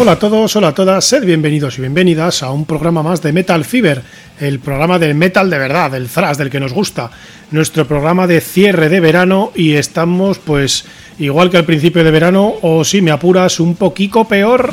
Hola a todos, hola a todas, sed bienvenidos y bienvenidas a un programa más de Metal Fever, el programa del metal de verdad, del thrash, del que nos gusta, nuestro programa de cierre de verano y estamos pues igual que al principio de verano o si me apuras un poquito peor.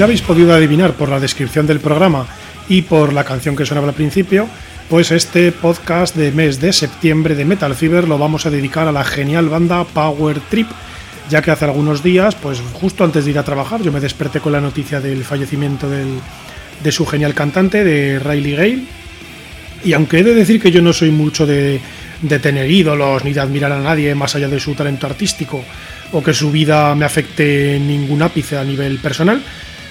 Ya habéis podido adivinar por la descripción del programa y por la canción que sonaba al principio, pues este podcast de mes de septiembre de Metal Fever lo vamos a dedicar a la genial banda Power Trip, ya que hace algunos días, pues justo antes de ir a trabajar, yo me desperté con la noticia del fallecimiento de su genial cantante, de Riley Gale. Y aunque he de decir que yo no soy mucho de, de tener ídolos ni de admirar a nadie más allá de su talento artístico o que su vida me afecte en ningún ápice a nivel personal,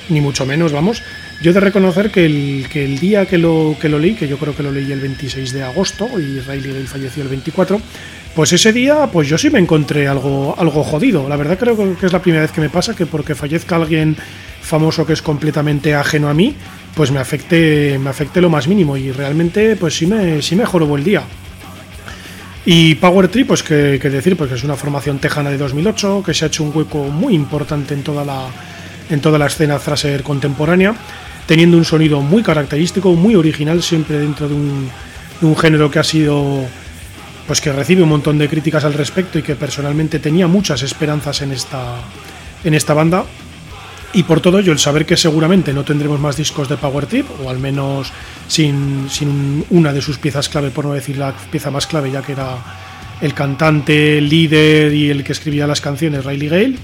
ni mucho menos, vamos. Yo he de reconocer que el, que el día que lo, que lo leí, que yo creo que lo leí el 26 de agosto y Riley Gale falleció el 24, pues ese día pues yo sí me encontré algo, algo jodido. La verdad creo que es la primera vez que me pasa que porque fallezca alguien famoso que es completamente ajeno a mí, pues me afecte, me afecte lo más mínimo y realmente pues sí me, sí me el día. Y Power Trip, pues que, decir, pues que es una formación tejana de 2008, que se ha hecho un hueco muy importante en toda la, en toda la escena thrasher contemporánea, teniendo un sonido muy característico, muy original, siempre dentro de un, género que ha sido pues que recibe un montón de críticas al respecto y que personalmente tenía muchas esperanzas en esta, en esta banda. Y por todo ello, el saber que seguramente no tendremos más discos de Power Trip, o al menos sin, sin, una de sus piezas clave, por no decir la pieza más clave, ya que era el cantante, el líder y el que escribía las canciones, Riley Gale,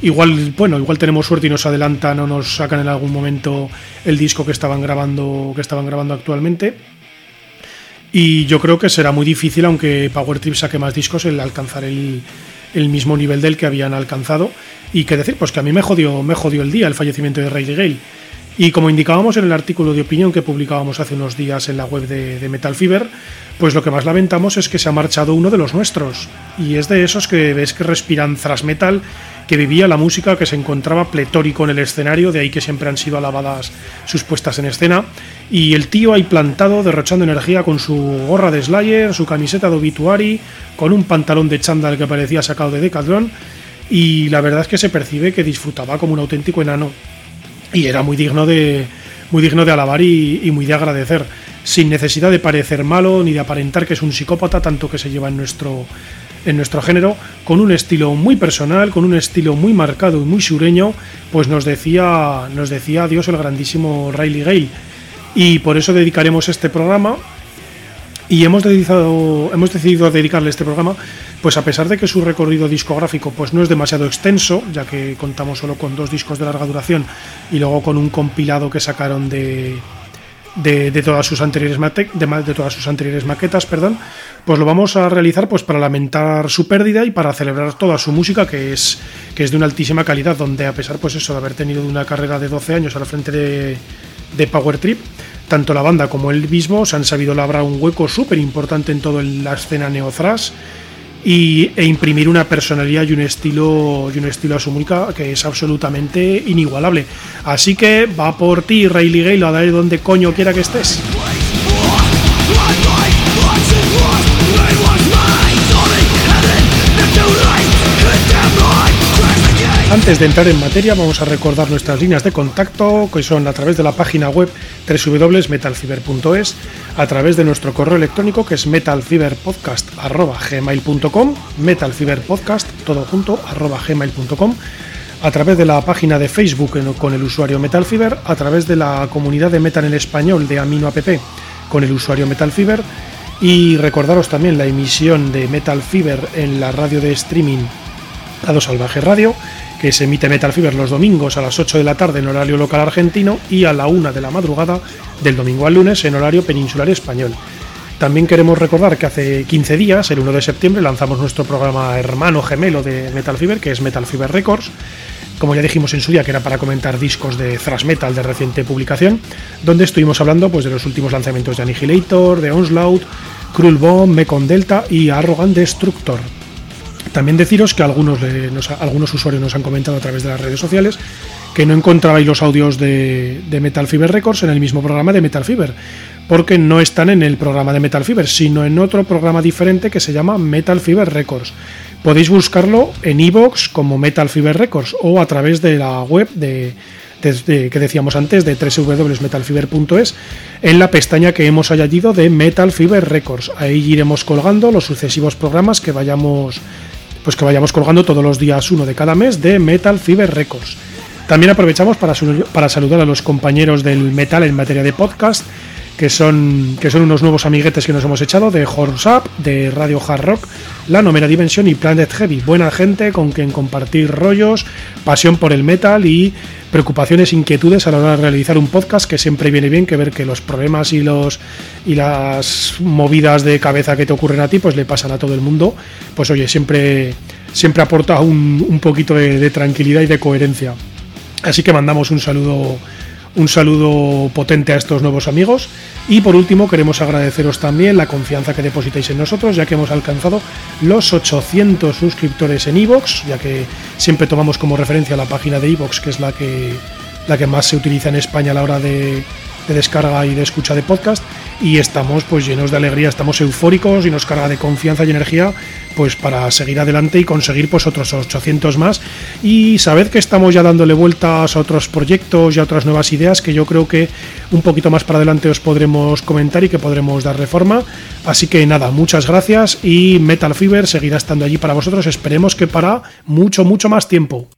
Igual, bueno, igual tenemos suerte y nos adelantan o nos sacan en algún momento el disco que estaban grabando, que estaban grabando actualmente. Y yo creo que será muy difícil, aunque Power Trip saque más discos, el alcanzar el, mismo nivel del que habían alcanzado. Y qué decir, pues que a mí me jodió, me jodió el día el fallecimiento de Riley Gale. Y como indicábamos en el artículo de opinión que publicábamos hace unos días en la web de, Metal Fever, pues lo que más lamentamos es que se ha marchado uno de los nuestros. Y es de esos que ves que respiran thrash metal que vivía la música, que se encontraba pletórico en el escenario, de ahí que siempre han sido alabadas sus puestas en escena. Y el tío ahí plantado, derrochando energía con su gorra de Slayer, su camiseta de Obituary, con un pantalón de chándal que parecía sacado de Decathlon. Y la verdad es que se percibe que disfrutaba como un auténtico enano. Y era muy digno de, muy digno de alabar y, muy de agradecer, sin necesidad de parecer malo ni de aparentar que es un psicópata, tanto que se lleva en nuestro en nuestro género, con un estilo muy personal, con un estilo muy marcado y muy sureño, pues nos decía, nos decía adiós el grandísimo Riley Gale. Y por eso dedicaremos este programa y hemos decidido, dedicarle este programa, pues a pesar de que su recorrido discográfico pues no es demasiado extenso, ya que contamos solo con dos discos de larga duración y luego con un compilado que sacaron de, de, todas sus anteriores de, todas sus anteriores maquetas, perdón, pues lo vamos a realizar pues para lamentar su pérdida y para celebrar toda su música que es que es de una altísima calidad, donde a pesar pues eso de haber tenido una carrera de 12 años a la frente de Power Trip, tanto la banda como él mismo se han sabido labrar un hueco súper importante en toda la escena neothrash y, e imprimir una personalidad y un estilo y un estilo a su música que es absolutamente inigualable. Así que va por ti, Riley Gale, a dar donde coño quiera que estés. Antes de entrar en materia, vamos a recordar nuestras líneas de contacto, que son a través de la página web www.metalfiber.es, a través de nuestro correo electrónico, que es metalfiberpodcast.gmail.com, metalfiberpodcast, todo junto, gmail.com, a través de la página de Facebook con el usuario Metalfiber, a través de la comunidad de Metal en español de Amino App con el usuario Metalfiber, y recordaros también la emisión de Metal Fever en la radio de streaming Lado Salvaje Radio, que se emite Metal Fever los domingos a las 8 de la tarde en horario local argentino y a la 1 de la madrugada del domingo al lunes en horario peninsular español. También queremos recordar que hace 15 días, el 1 de septiembre, lanzamos nuestro programa hermano gemelo de Metal Fever, que es Metal Fever Records, como ya dijimos en su día, que era para comentar discos de thrash metal de reciente publicación, donde estuvimos hablando pues, de los últimos lanzamientos de Annihilator, de Onslaught, Cruel Bomb, Mekon Delta y Arrogant Destructor. También deciros que algunos, algunos usuarios nos han comentado a través de las redes sociales que no encontrabais los audios de, Metal Fever Records en el mismo programa de Metal Fever, porque no están en el programa de Metal Fever, sino en otro programa diferente que se llama Metal Fever Records. Podéis buscarlo en iVoox como Metal Fever Records o a través de la web de, que decíamos antes de www.metalfiber.es en la pestaña que hemos añadido de Metal Fever Records. Ahí iremos colgando los sucesivos programas que vayamos pues que vayamos colgando todos los días uno de cada mes de Metal Fever Records. También aprovechamos para, para saludar a los compañeros del metal en materia de podcast, que son, que son unos nuevos amiguetes que nos hemos echado de Horse Up, de Radio Hard Rock, La Nomera Dimensión y Planet Heavy. Buena gente con quien compartir rollos, pasión por el metal y preocupaciones, inquietudes a la hora de realizar un podcast, que siempre viene bien que ver que los problemas y, los, y las movidas de cabeza que te ocurren a ti, pues le pasan a todo el mundo. Pues oye, siempre, siempre aporta un, un poquito de, de tranquilidad y de coherencia. Así que mandamos un saludo un saludo potente a estos nuevos amigos. Y por último queremos agradeceros también la confianza que depositáis en nosotros ya que hemos alcanzado los 800 suscriptores en iVoox ya que siempre tomamos como referencia la página de iVoox que es la que, la que más se utiliza en España a la hora de, de descarga y de escucha de podcast y estamos pues llenos de alegría, estamos eufóricos y nos carga de confianza y energía pues para seguir adelante y conseguir pues otros 800 más y sabed que estamos ya dándole vueltas a otros proyectos y a otras nuevas ideas que yo creo que un poquito más para adelante os podremos comentar y que podremos dar reforma así que nada, muchas gracias y Metal Fever seguirá estando allí para vosotros, esperemos que para mucho mucho más tiempo.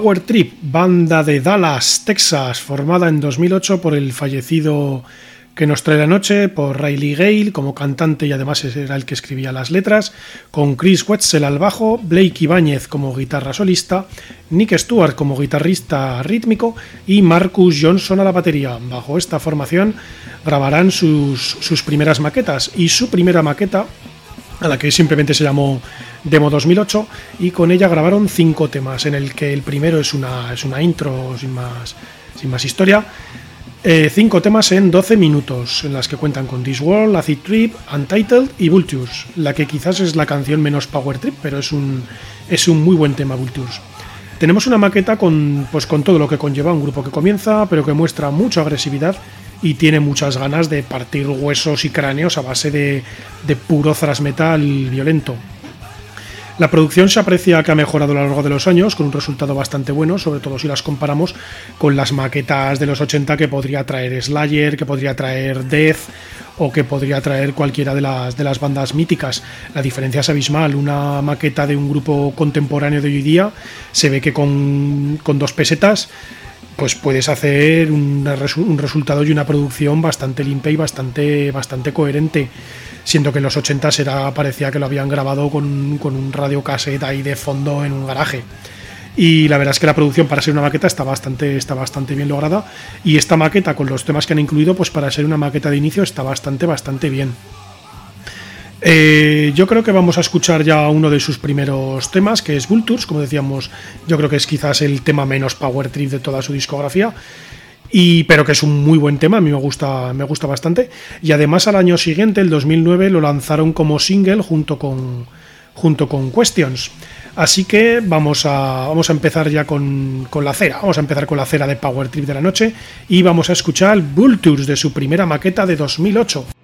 Power Trip, banda de Dallas, Texas, formada en 2008 por el fallecido que nos trae la noche, por Riley Gale como cantante y además era el que escribía las letras, con Chris Wetzel al bajo, Blake Ibáñez como guitarra solista, Nick Stewart como guitarrista rítmico y Marcus Johnson a la batería. Bajo esta formación grabarán sus, sus primeras maquetas y su primera maqueta a la que simplemente se llamó Demo 2008 y con ella grabaron cinco temas, en el que el primero es una, es una intro sin más, sin más historia. Eh, cinco temas en 12 minutos, en las que cuentan con This World, Acid Trip, Untitled y Vultures, la que quizás es la canción menos Power Trip, pero es un, es un muy buen tema Vultures. Tenemos una maqueta con, pues, con todo lo que conlleva un grupo que comienza, pero que muestra mucha agresividad y tiene muchas ganas de partir huesos y cráneos a base de, de puro thrash metal violento. La producción se aprecia que ha mejorado a lo largo de los años, con un resultado bastante bueno, sobre todo si las comparamos con las maquetas de los 80 que podría traer Slayer, que podría traer Death o que podría traer cualquiera de las, de las bandas míticas. La diferencia es abismal. Una maqueta de un grupo contemporáneo de hoy día se ve que con, con dos pesetas pues puedes hacer un, un, resultado y una producción bastante limpia y bastante, bastante coherente. Siendo que en los 80 era, parecía que lo habían grabado con, con un radio cassette ahí de fondo en un garaje. Y la verdad es que la producción para ser una maqueta está bastante, está bastante bien lograda. Y esta maqueta, con los temas que han incluido, pues para ser una maqueta de inicio está bastante, bastante bien. Eh, yo creo que vamos a escuchar ya uno de sus primeros temas, que es Vultures, como decíamos, yo creo que es quizás el tema menos power trip de toda su discografía. Y, pero que es un muy buen tema, a mí me gusta, me gusta bastante. Y además al año siguiente, el 2009, lo lanzaron como single junto con, junto con Questions. Así que vamos a, vamos a empezar ya con, con, la cera. Vamos a empezar con la cera de Power Trip de la noche y vamos a escuchar Vultures de su primera maqueta de 2008.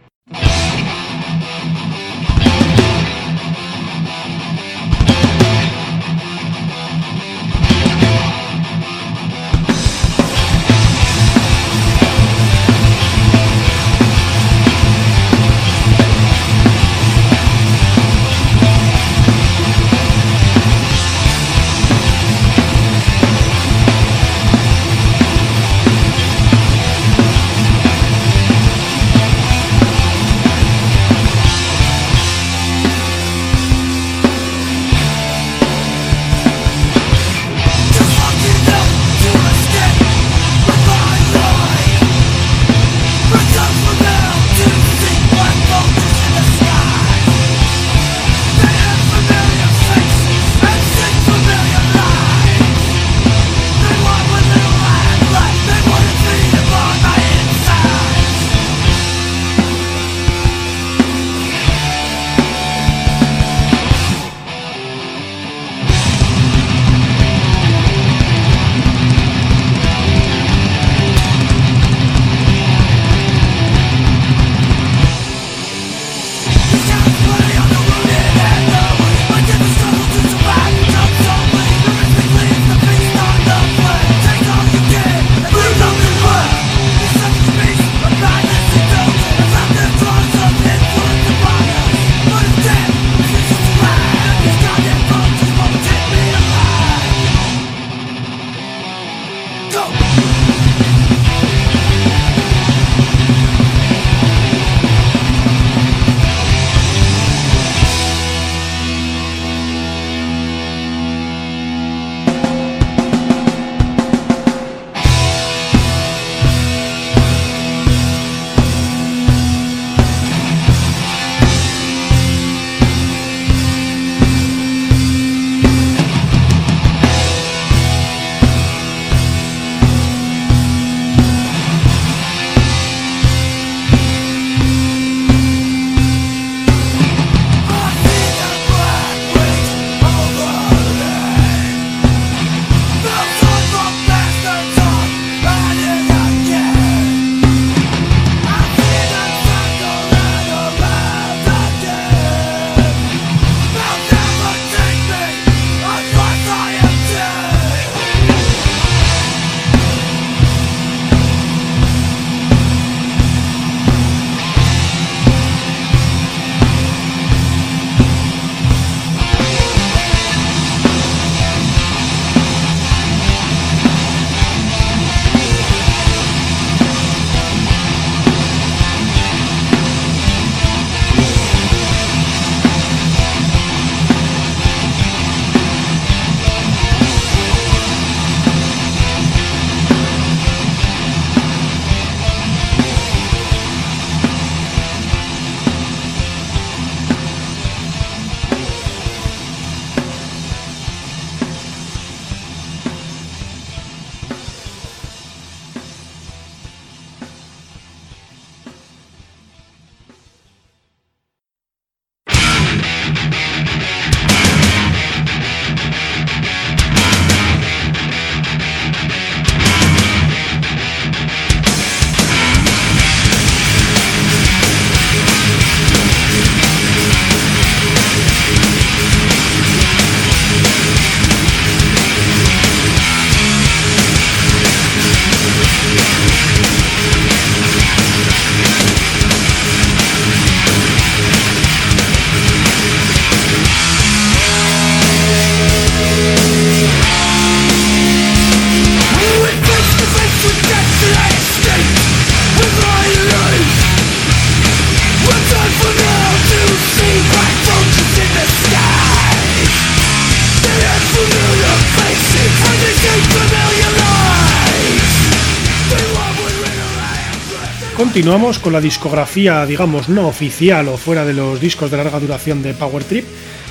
Continuamos con la discografía, digamos, no oficial o fuera de los discos de larga duración de Power Trip.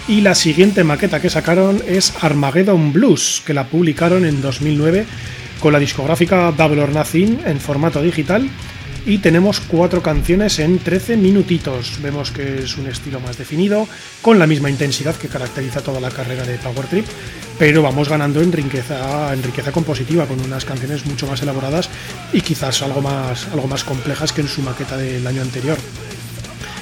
Y la siguiente maqueta que sacaron es Armageddon Blues, que la publicaron en 2009 con la discográfica Double or Nothing en formato digital. Y tenemos cuatro canciones en 13 minutitos. Vemos que es un estilo más definido, con la misma intensidad que caracteriza toda la carrera de Power Trip, pero vamos ganando en riqueza, en riqueza compositiva con unas canciones mucho más elaboradas y quizás algo más, algo más complejas que en su maqueta del año anterior.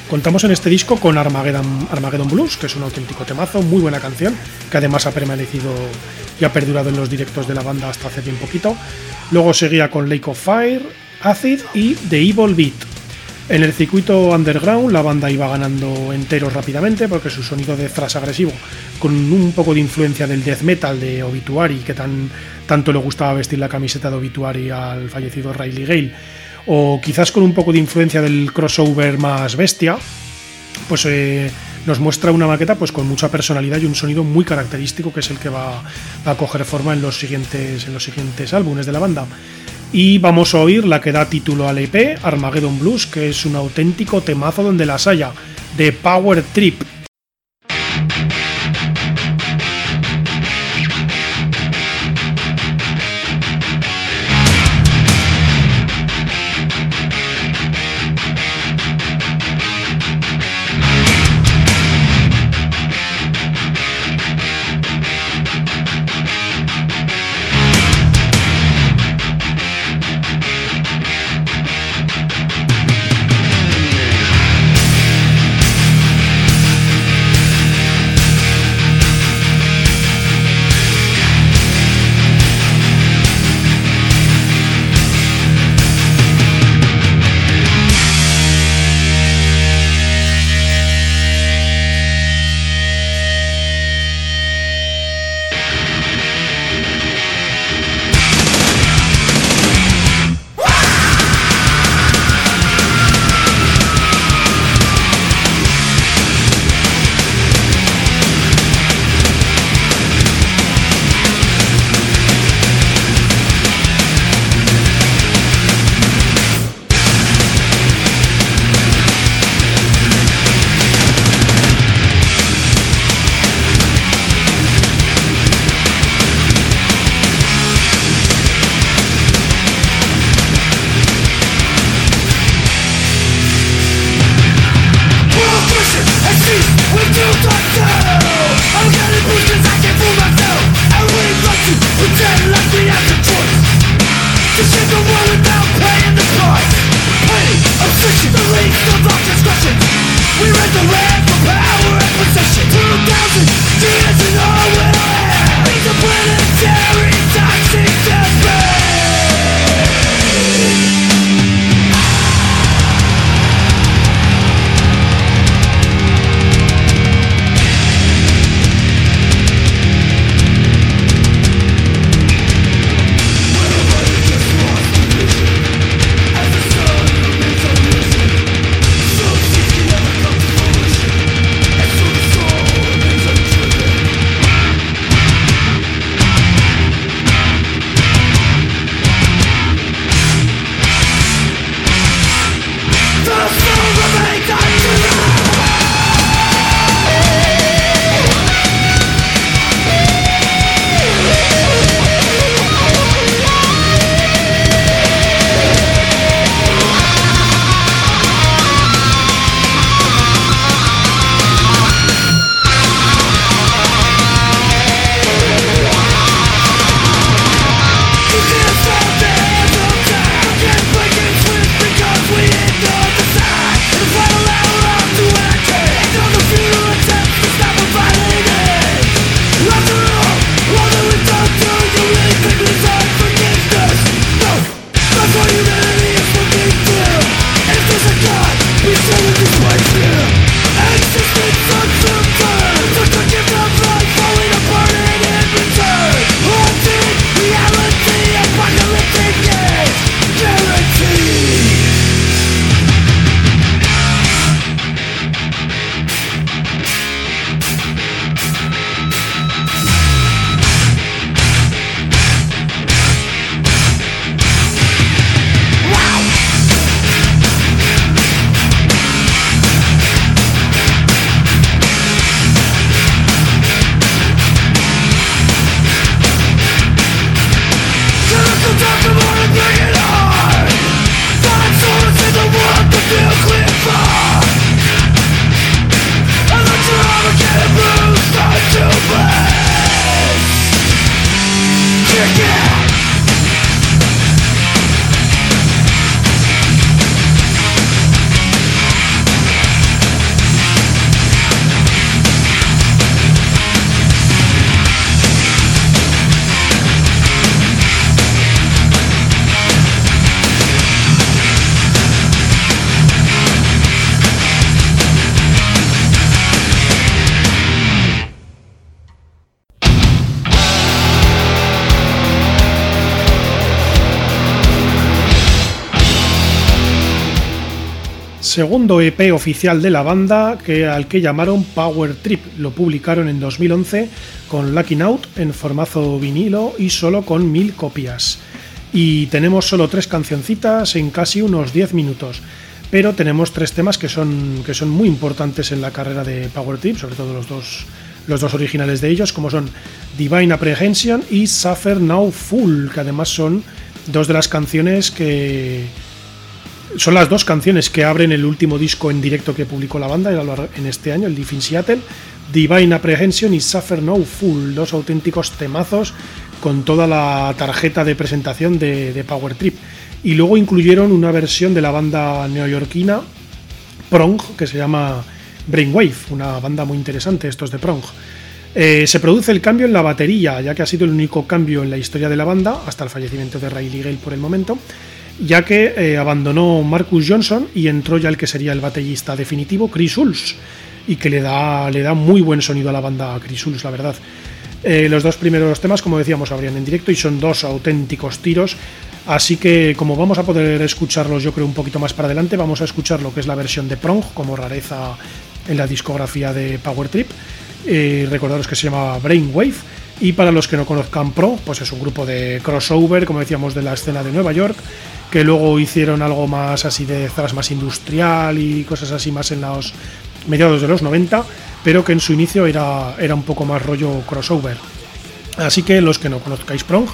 Contamos en este disco con Armageddon, Armageddon Blues, que es un auténtico temazo, muy buena canción, que además ha permanecido y ha perdurado en los directos de la banda hasta hace bien poquito. Luego seguía con Lake of Fire, Acid y The Evil Beat. En el circuito underground la banda iba ganando enteros rápidamente porque su sonido de thrash agresivo, con un poco de influencia del death metal de Obituary, que tan, tanto le gustaba vestir la camiseta de Obituary al fallecido Riley Gale, o quizás con un poco de influencia del crossover más bestia, pues eh, nos muestra una maqueta pues con mucha personalidad y un sonido muy característico que es el que va, va a coger forma en los siguientes, en los siguientes álbumes de la banda. Y vamos a oír la que da título al EP, Armageddon Blues, que es un auténtico temazo donde las haya, de Power Trip. Segundo EP oficial de la banda que, al que llamaron Power Trip. Lo publicaron en 2011 con Lucky Note en formato vinilo y solo con mil copias. Y tenemos solo tres cancioncitas en casi unos 10 minutos. Pero tenemos tres temas que son, que son muy importantes en la carrera de Power Trip, sobre todo los dos, los dos originales de ellos, como son Divine Apprehension y Suffer Now Full, que además son dos de las canciones que son las dos canciones que abren el último disco en directo que publicó la banda en este año, el Deep in Seattle, Divine Apprehension y Suffer No Full, dos auténticos temazos con toda la tarjeta de presentación de, Power Trip. Y luego incluyeron una versión de la banda neoyorquina Prong, que se llama Brainwave, una banda muy interesante, estos de Prong. Eh, se produce el cambio en la batería, ya que ha sido el único cambio en la historia de la banda, hasta el fallecimiento de Riley Gale por el momento ya que eh, abandonó Marcus Johnson y entró ya el que sería el batallista definitivo, Chris Hulse, y que le da, le da muy buen sonido a la banda Chris Hulse, la verdad. Eh, los dos primeros temas, como decíamos, habrían en directo y son dos auténticos tiros. Así que como vamos a poder escucharlos yo creo un poquito más para adelante, vamos a escuchar lo que es la versión de Prong como rareza en la discografía de Power Trip. Eh, recordaros que se llama Brainwave. Y para los que no conozcan Pro, pues es un grupo de crossover, como decíamos, de la escena de Nueva York, que luego hicieron algo más así de thrash más industrial y cosas así más en los mediados de los 90, pero que en su inicio era, era un poco más rollo crossover. Así que los que no conozcáis Prong,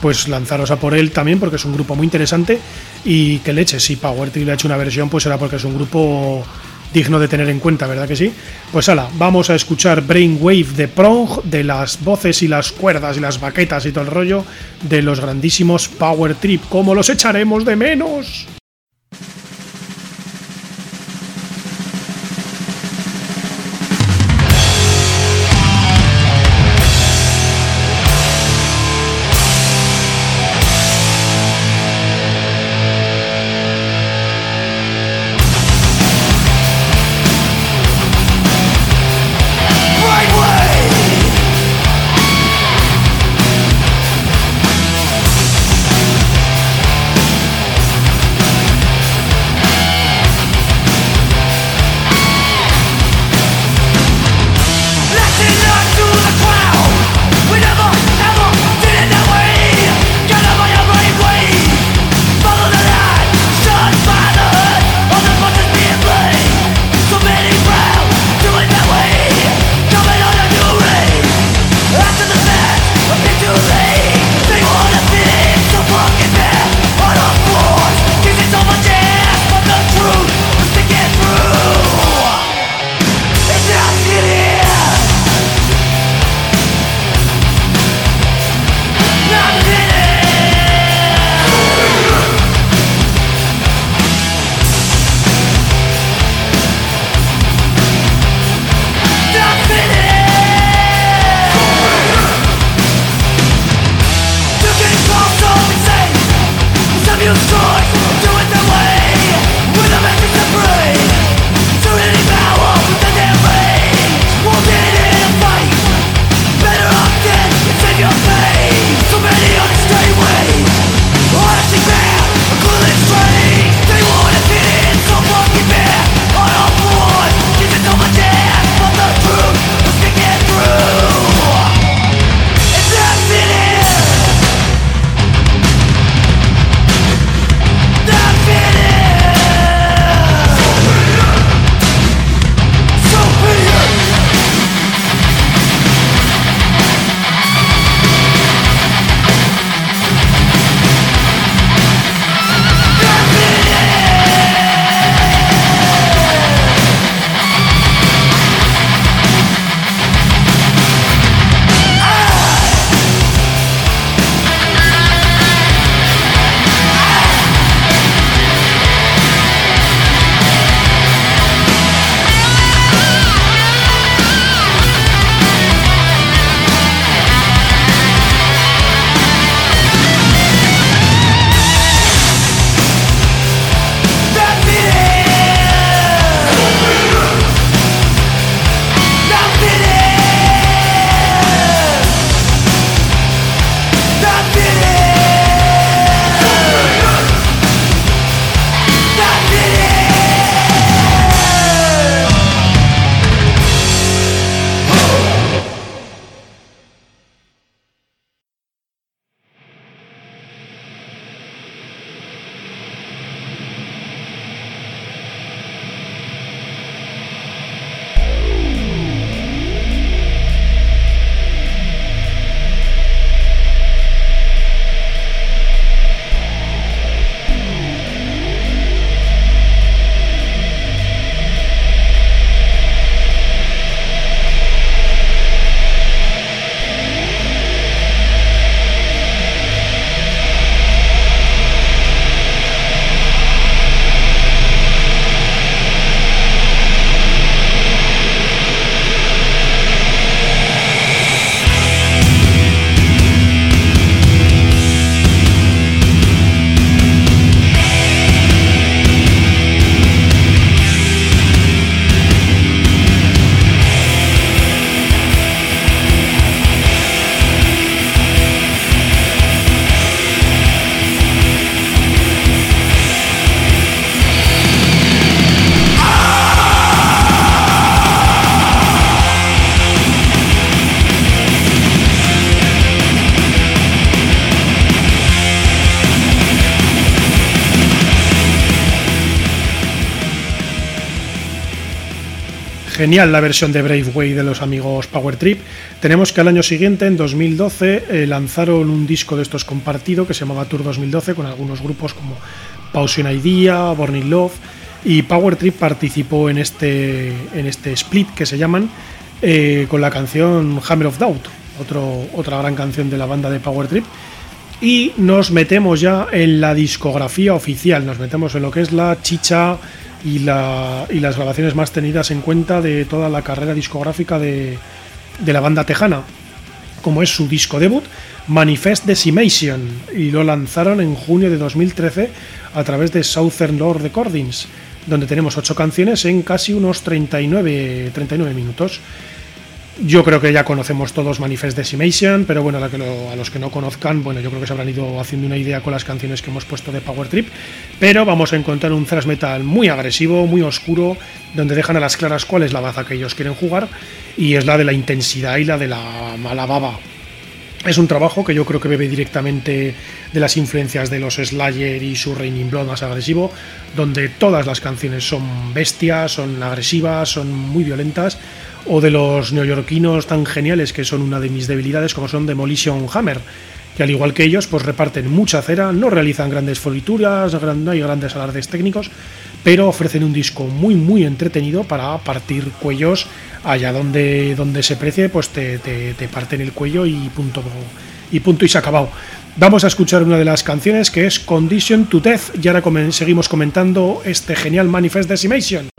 pues lanzaros a por él también porque es un grupo muy interesante y que leche, si Power Trip le ha hecho una versión, pues será porque es un grupo digno de tener en cuenta, ¿verdad que sí? Pues hala, vamos a escuchar Brainwave de Prong, de las voces y las cuerdas y las baquetas y todo el rollo de los grandísimos Power Trip. ¿Cómo los echaremos de menos? Genial la versión de Brave Way de los amigos Power Trip. Tenemos que al año siguiente, en 2012, eh, lanzaron un disco de estos compartido que se llamaba Tour 2012 con algunos grupos como Pausion Idea, Born Love y Power Trip participó en este, en este split que se llaman eh, con la canción Hammer of Doubt, otro, otra gran canción de la banda de Power Trip. Y nos metemos ya en la discografía oficial, nos metemos en lo que es la chicha y, la, y las grabaciones más tenidas en cuenta de toda la carrera discográfica de, la banda tejana, como es su disco debut, Manifest Decimation, y lo lanzaron en junio de 2013 a través de Southern Lord Recordings, donde tenemos ocho canciones en casi unos 39, 39 minutos. Yo creo que ya conocemos todos Manifest Decimation, pero bueno, a, los que no conozcan, bueno, yo creo que se habrán ido haciendo una idea con las canciones que hemos puesto de Power Trip, pero vamos a encontrar un thrash metal muy agresivo, muy oscuro, donde dejan a las claras cuál es la baza que ellos quieren jugar, y es la de la intensidad y la de la mala baba. Es un trabajo que yo creo que bebe directamente de las influencias de los Slayer y su Raining Blood más agresivo, donde todas las canciones son bestias, son agresivas, son muy violentas, o de los neoyorquinos tan geniales que son una de mis debilidades como son Demolition Hammer, que al igual que ellos pues reparten mucha cera, no realizan grandes florituras, no hay grandes alardes técnicos, pero ofrecen un disco muy muy entretenido para partir cuellos allá donde, donde se precie, pues te, te, parten el cuello y punto, y punto y se ha acabado. Vamos a escuchar una de las canciones que es Condition to Death y ahora seguimos comentando este genial Manifest Decimation.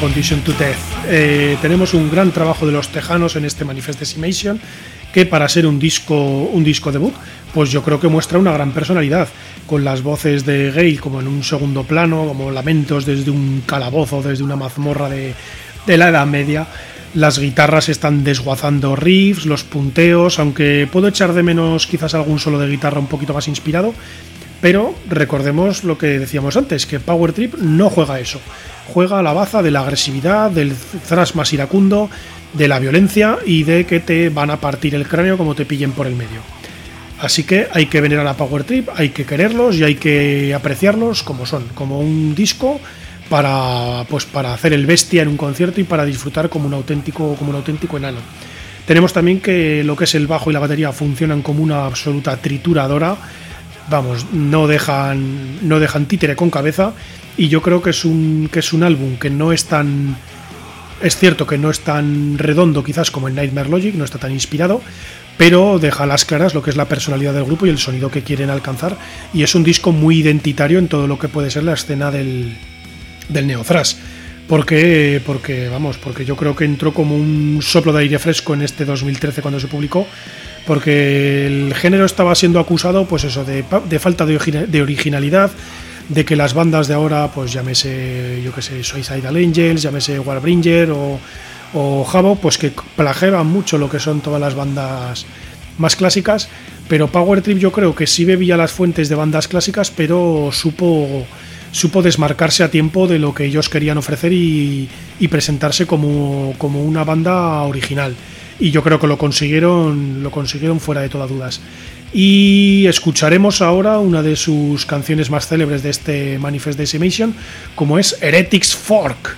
Condition to Death. Eh, tenemos un gran trabajo de los tejanos en este Manifest Decimation, que para ser un disco, un disco debut, pues yo creo que muestra una gran personalidad, con las voces de Gale como en un segundo plano, como lamentos desde un calabozo, desde una mazmorra de la Edad Media. Las guitarras están desguazando riffs, los punteos, aunque puedo echar de menos quizás algún solo de guitarra un poquito más inspirado, pero recordemos lo que decíamos antes, que Power Trip no juega eso juega a la baza de la agresividad, del thrash más iracundo, de la violencia y de que te van a partir el cráneo como te pillen por el medio. Así que hay que venir a la Power Trip, hay que quererlos y hay que apreciarlos como son, como un disco para, pues, para hacer el bestia en un concierto y para disfrutar como un auténtico, como un auténtico enano. Tenemos también que lo que es el bajo y la batería funcionan como una absoluta trituradora. Vamos, no dejan, no dejan títere con cabeza y yo creo que es un que es un álbum que no es tan es cierto que no es tan redondo quizás como el Nightmare Logic, no está tan inspirado, pero deja a las claras lo que es la personalidad del grupo y el sonido que quieren alcanzar y es un disco muy identitario en todo lo que puede ser la escena del del neo thrash. Porque, porque, vamos, porque yo creo que entró como un soplo de aire fresco en este 2013 cuando se publicó, porque el género estaba siendo acusado, pues eso, de, de falta de originalidad, de que las bandas de ahora, pues llámese, yo que sé, Suicidal Angels, llámese Warbringer o, o Jabo, pues que plagiaban mucho lo que son todas las bandas más clásicas, pero Power Trip yo creo que sí bebía las fuentes de bandas clásicas, pero supo supo desmarcarse a tiempo de lo que ellos querían ofrecer y, y presentarse como, como, una banda original. Y yo creo que lo consiguieron, lo consiguieron fuera de todas dudas. Y escucharemos ahora una de sus canciones más célebres de este Manifest Decimation, como es Heretics Fork.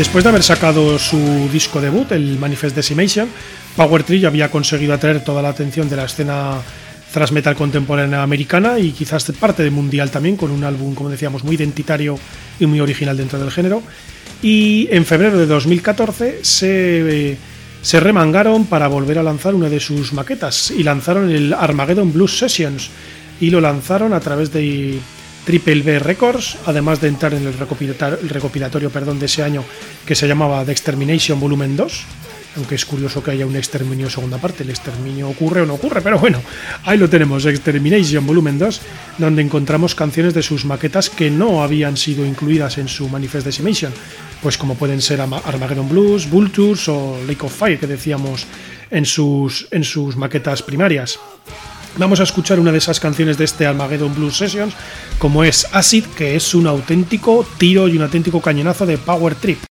Después de haber sacado su disco debut, el Manifest Decimation, Power Tree había conseguido atraer toda la atención de la escena thrash metal contemporánea americana y quizás parte de mundial también, con un álbum, como decíamos, muy identitario y muy original dentro del género. Y en febrero de 2014 se, se remangaron para volver a lanzar una de sus maquetas y lanzaron el Armageddon Blues Sessions y lo lanzaron a través de Triple B Records, además de entrar en el recopilatorio, perdón, de ese año que se llamaba The Extermination Volumen 2 aunque es curioso que haya un exterminio segunda parte, el exterminio ocurre o no ocurre, pero bueno, ahí lo tenemos, Extermination Volumen 2, donde encontramos canciones de sus maquetas que no habían sido incluidas en su Manifest Decimation, pues como pueden ser Armageddon Blues, Vultures o Lake of Fire, que decíamos en sus, en sus maquetas primarias. Vamos a escuchar una de esas canciones de este Armageddon Blues Sessions, como es Acid, que es un auténtico tiro y un auténtico cañonazo de Power Trip.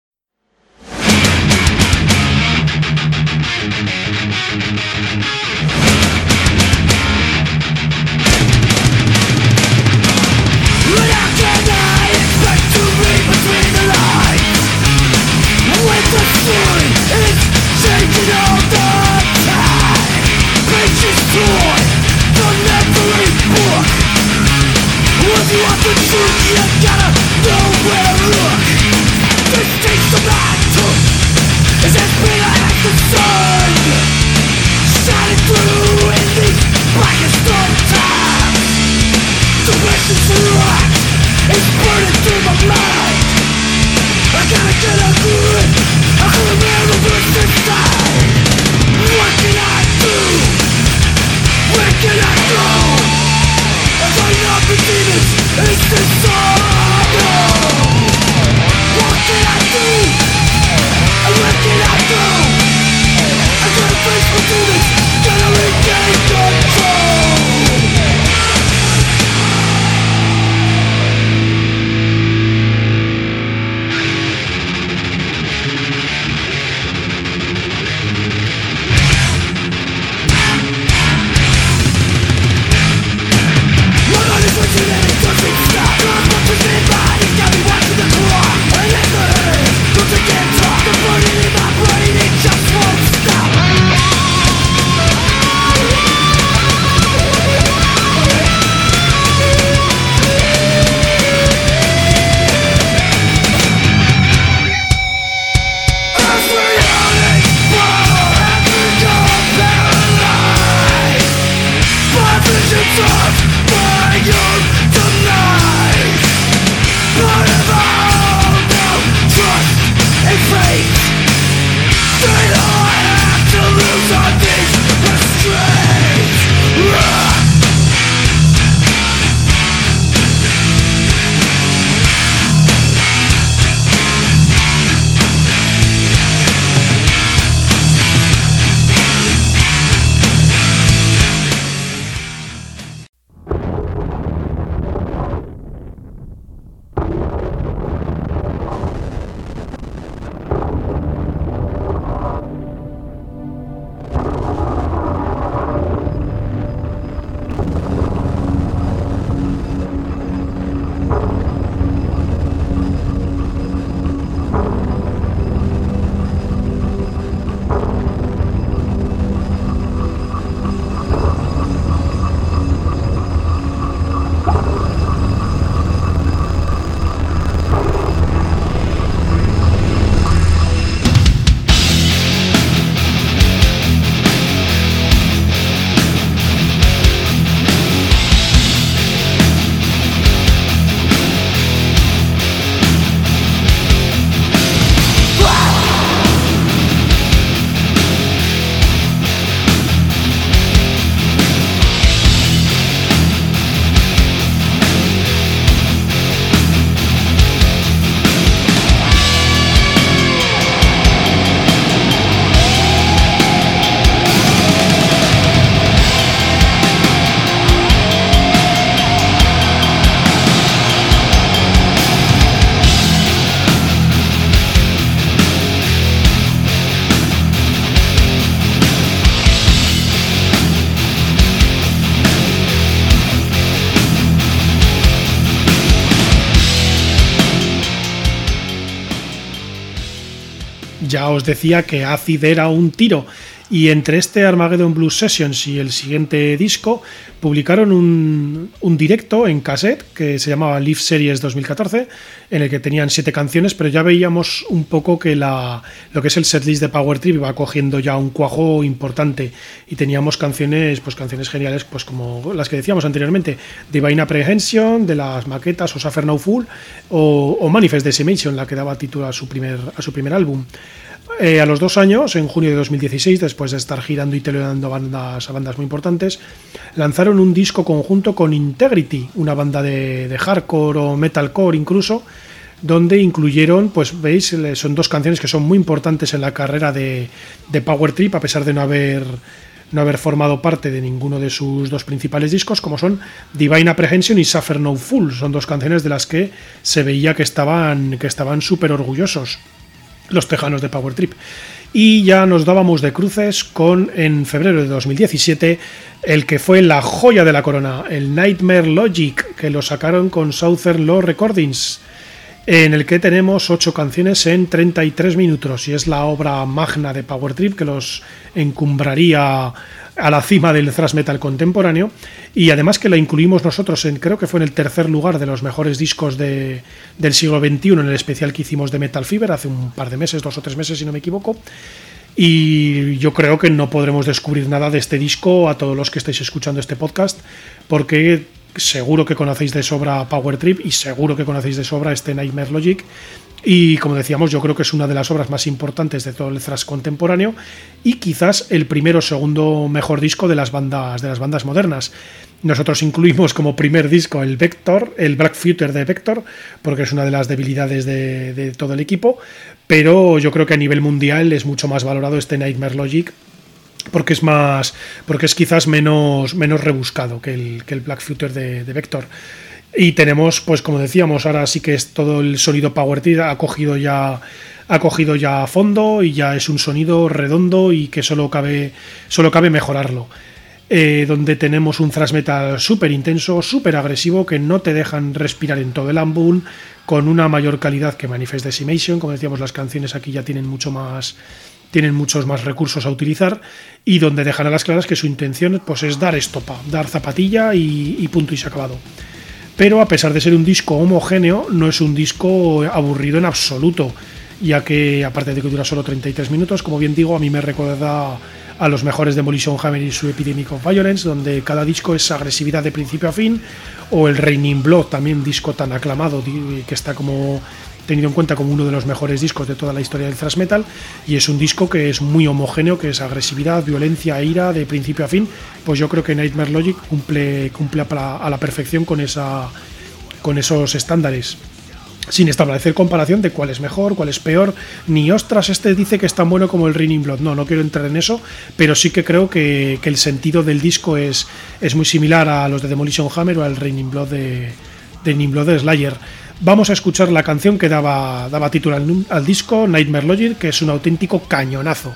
direction to rock burning through my mind I gotta get I What can I do? Where can I go? I not? Is this all? Os decía que Acid era un tiro y entre este Armageddon Blues Sessions y el siguiente disco, publicaron un, directo en cassette que se llamaba Live Series 2014, en el que tenían siete canciones, pero ya veíamos un poco que la, lo que es el setlist de Power Trip iba cogiendo ya un cuajo importante y teníamos canciones, pues canciones geniales, pues como las que decíamos anteriormente, Divine Apprehension, de las maquetas, o Suffer No Fool, o, o Manifest Decimation, la que daba título a su primer, a su primer álbum. Eh, a los dos años, en junio de 2016, después de estar girando y teleando bandas, a bandas muy importantes, lanzaron un disco conjunto con Integrity, una banda de, hardcore o metalcore incluso, donde incluyeron, pues veis, son dos canciones que son muy importantes en la carrera de, Power Trip, a pesar de no haber, no haber formado parte de ninguno de sus dos principales discos, como son Divine Apprehension y Suffer No Fool. Son dos canciones de las que se veía que estaban que estaban súper orgullosos los tejanos de Power Trip. Y ya nos dábamos de cruces con, en febrero de 2017, el que fue la joya de la corona, el Nightmare Logic, que lo sacaron con Southern Law Recordings, en el que tenemos ocho canciones en 33 minutos, y es la obra magna de Power Trip que los encumbraría a la cima del thrash metal contemporáneo y además que la incluimos nosotros en creo que fue en el tercer lugar de los mejores discos de, del siglo XXI en el especial que hicimos de Metal Fever hace un par de meses, dos o tres meses si no me equivoco. Y yo creo que no podremos descubrir nada de este disco a todos los que estáis escuchando este podcast porque seguro que conocéis de sobra Power Trip y seguro que conocéis de sobra este Nightmare Logic y como decíamos, yo creo que es una de las obras más importantes de todo el thrash contemporáneo y quizás el primero o segundo mejor disco de las bandas de las bandas modernas. Nosotros incluimos como primer disco el Vector, el Black Future de Vector, porque es una de las debilidades de, todo el equipo, pero yo creo que a nivel mundial es mucho más valorado este Nightmare Logic porque es más porque es quizás menos menos rebuscado que el, que el Black Future de, de Vector. Y tenemos, pues como decíamos, ahora sí que es todo el sonido Power ha cogido ya ha cogido ya a fondo y ya es un sonido redondo y que solo cabe, solo cabe mejorarlo. Eh, donde tenemos un thrash metal súper intenso, súper agresivo, que no te dejan respirar en todo el álbum, con una mayor calidad que Manifest Decimation. Como decíamos, las canciones aquí ya tienen mucho más tienen muchos más recursos a utilizar y donde dejan a las claras que su intención pues, es dar estopa, dar zapatilla y, y punto y se ha acabado pero a pesar de ser un disco homogéneo, no es un disco aburrido en absoluto, ya que aparte de que dura solo 33 minutos, como bien digo, a mí me recuerda a los mejores Demolition Hammer y su Epidemic of Violence, donde cada disco es agresividad de principio a fin, o el Raining Blood, también disco tan aclamado, que está como tenido en cuenta como uno de los mejores discos de toda la historia del thrash metal y es un disco que es muy homogéneo, que es agresividad, violencia, ira de principio a fin, pues yo creo que Nightmare Logic cumple, cumple a la perfección con, esa, con esos estándares sin establecer comparación de cuál es mejor, cuál es peor, ni ostras, este dice que es tan bueno como el Raining Blood. No, no quiero entrar en eso, pero sí que creo que, el sentido del disco es, es, muy similar a los de Demolition Hammer o al Raining Blood de, de Blood de Slayer. Vamos a escuchar la canción que daba, daba título al, al disco, Nightmare Logic, que es un auténtico cañonazo.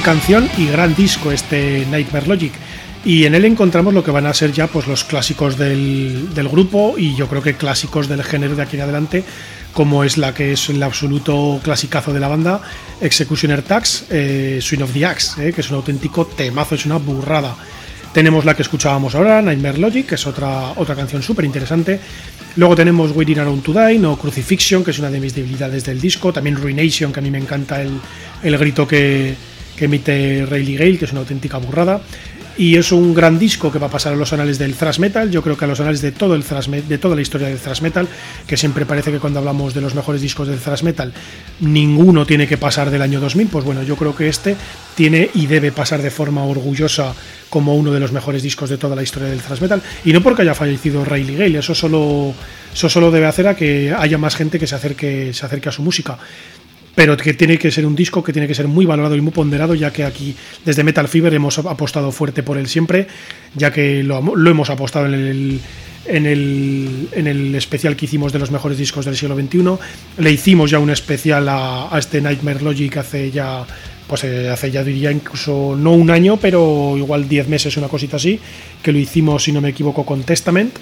Canción y gran disco este Nightmare Logic. Y en él encontramos lo que van a ser ya pues, los clásicos del, grupo y yo creo que clásicos del género de aquí en adelante, como es la que es el absoluto clasicazo de la banda, Executioner Tax, eh, Swing of the Axe, eh, que es un auténtico temazo, es una burrada. Tenemos la que escuchábamos ahora, Nightmare Logic, que es otra, otra canción súper interesante. Luego tenemos Waiting Around to Die, no Crucifixion, que es una de mis debilidades del disco. También Ruination, que a mí me encanta el, el grito que, que emite Rayleigh Gale, que es una auténtica burrada. Y es un gran disco que va a pasar a los anales del thrash metal, yo creo que a los anales de todo el thrash de toda la historia del thrash metal, que siempre parece que cuando hablamos de los mejores discos del thrash metal, ninguno tiene que pasar del año 2000, pues bueno, yo creo que este tiene y debe pasar de forma orgullosa como uno de los mejores discos de toda la historia del thrash metal, y no porque haya fallecido Rayleigh Gale, eso solo eso solo debe hacer a que haya más gente que se acerque se acerque a su música pero que tiene que ser un disco que tiene que ser muy valorado y muy ponderado, ya que aquí desde Metal Fever hemos apostado fuerte por él siempre, ya que lo, hemos apostado en el, en el, en el, especial que hicimos de los mejores discos del siglo XXI. Le hicimos ya un especial a, este Nightmare Logic hace ya, pues eh, hace ya diría incluso no un año, pero igual 10 meses, una cosita así, que lo hicimos, si no me equivoco, con Testament.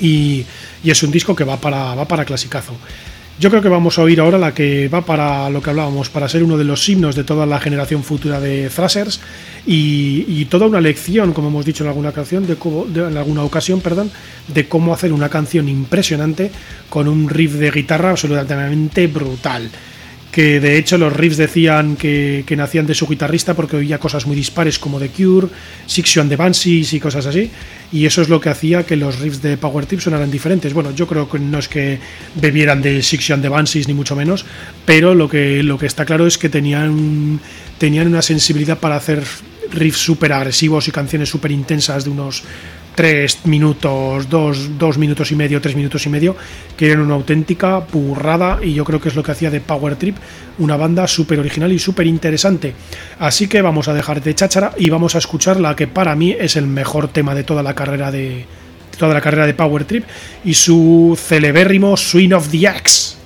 Y, y es un disco que va para, va para clasicazo. Yo creo que vamos a oír ahora la que va para lo que hablábamos, para ser uno de los himnos de toda la generación futura de Thrashers. Y, toda una lección, como hemos dicho en alguna canción, de, en alguna ocasión, perdón, de cómo hacer una canción impresionante con un riff de guitarra absolutamente brutal que de hecho los riffs decían que, nacían de su guitarrista porque oía cosas muy dispares como The Cure, Six and the Banshees y cosas así, y eso es lo que hacía que los riffs de Power Trip sonaran diferentes. Bueno, yo creo que no es que bebieran de Six and the Banshees ni mucho menos, pero lo que, lo que está claro es que tenían, tenían una sensibilidad para hacer riffs súper agresivos y canciones súper intensas de unos tres minutos, dos, dos, minutos y medio, tres minutos y medio, que eran una auténtica burrada y yo creo que es lo que hacía de Power Trip una banda súper original y súper interesante. Así que vamos a dejar de cháchara y vamos a escuchar la que para mí es el mejor tema de toda la carrera de, toda la carrera de Power Trip y su celebérrimo Swing of the Axe.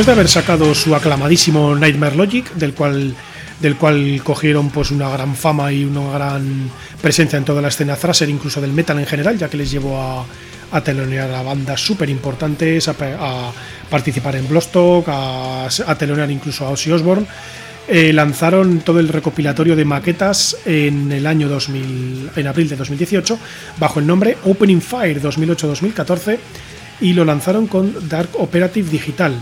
Después de haber sacado su aclamadísimo Nightmare Logic, del cual, del cual cogieron pues una gran fama y una gran presencia en toda la escena thrasher, incluso del metal en general, ya que les llevó a, a telonear a bandas súper importantes, a, participar en Bloodstock, a, a telonear incluso a Ozzy Osbourne. Eh, lanzaron todo el recopilatorio de maquetas en el año 2000, en abril de 2018, bajo el nombre Opening Fire 2008-2014, y lo lanzaron con Dark Operative Digital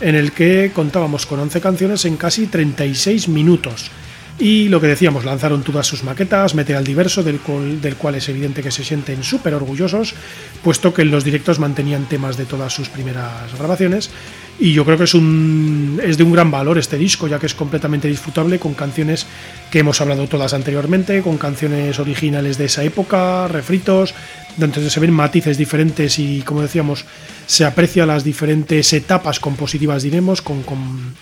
en el que contábamos con 11 canciones en casi 36 minutos. Y lo que decíamos, lanzaron todas sus maquetas, material diverso, del cual, del cual es evidente que se sienten súper orgullosos, puesto que en los directos mantenían temas de todas sus primeras grabaciones. Y yo creo que es, un, es de un gran valor este disco, ya que es completamente disfrutable con canciones que hemos hablado todas anteriormente, con canciones originales de esa época, refritos, donde se ven matices diferentes y, como decíamos, se aprecia las diferentes etapas compositivas, diremos, con, con,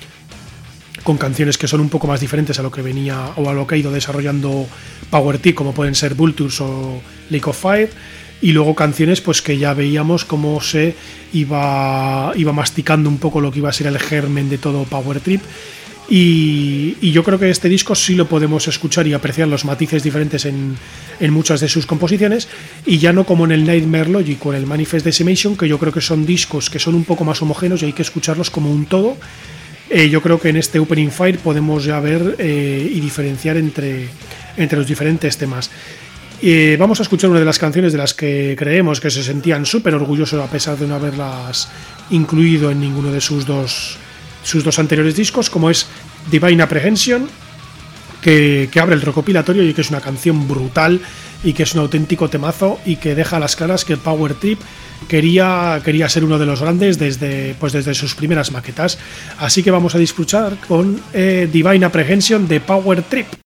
con, canciones que son un poco más diferentes a lo que venía o a lo que ha ido desarrollando Power T, como pueden ser Vultures o Lake of Fire. Y luego canciones pues que ya veíamos cómo se iba, iba masticando un poco lo que iba a ser el germen de todo Power Trip. Y, yo creo que este disco sí lo podemos escuchar y apreciar los matices diferentes en, muchas de sus composiciones. Y ya no como en el Nightmare Logic o en el Manifest Decimation que yo creo que son discos que son un poco más homogéneos y hay que escucharlos como un todo. Eh, yo creo que en este Opening Fire podemos ya ver eh, y diferenciar entre, entre los diferentes temas vamos a escuchar una de las canciones de las que creemos que se sentían súper orgullosos a pesar de no haberlas incluido en ninguno de sus dos sus dos anteriores discos, como es Divine Apprehension, que, abre el recopilatorio y que es una canción brutal y que es un auténtico temazo y que deja a las claras que Power Trip quería, quería ser uno de los grandes desde, pues desde sus primeras maquetas. Así que vamos a disfrutar con eh, Divine Apprehension de Power Trip.